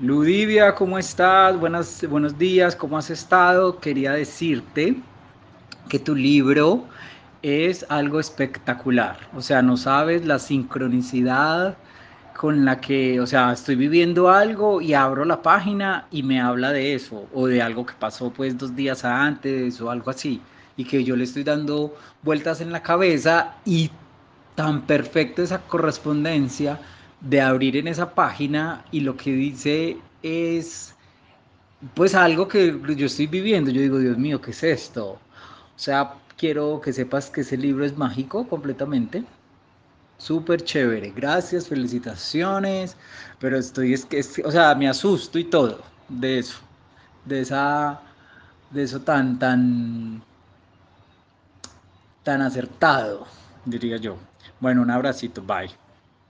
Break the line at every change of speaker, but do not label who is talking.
Ludivia, ¿cómo estás? Buenas, buenos días, ¿cómo has estado? Quería decirte que tu libro es algo espectacular. O sea, no sabes la sincronicidad con la que, o sea, estoy viviendo algo y abro la página y me habla de eso, o de algo que pasó pues dos días antes o algo así, y que yo le estoy dando vueltas en la cabeza y tan perfecta esa correspondencia de abrir en esa página y lo que dice es pues algo que yo estoy viviendo. Yo digo, Dios mío, ¿qué es esto? O sea, quiero que sepas que ese libro es mágico completamente. Súper chévere. Gracias, felicitaciones. Pero estoy, es que, o sea, me asusto y todo de eso. De esa, de eso tan, tan, tan acertado, diría yo. Bueno, un abracito. Bye.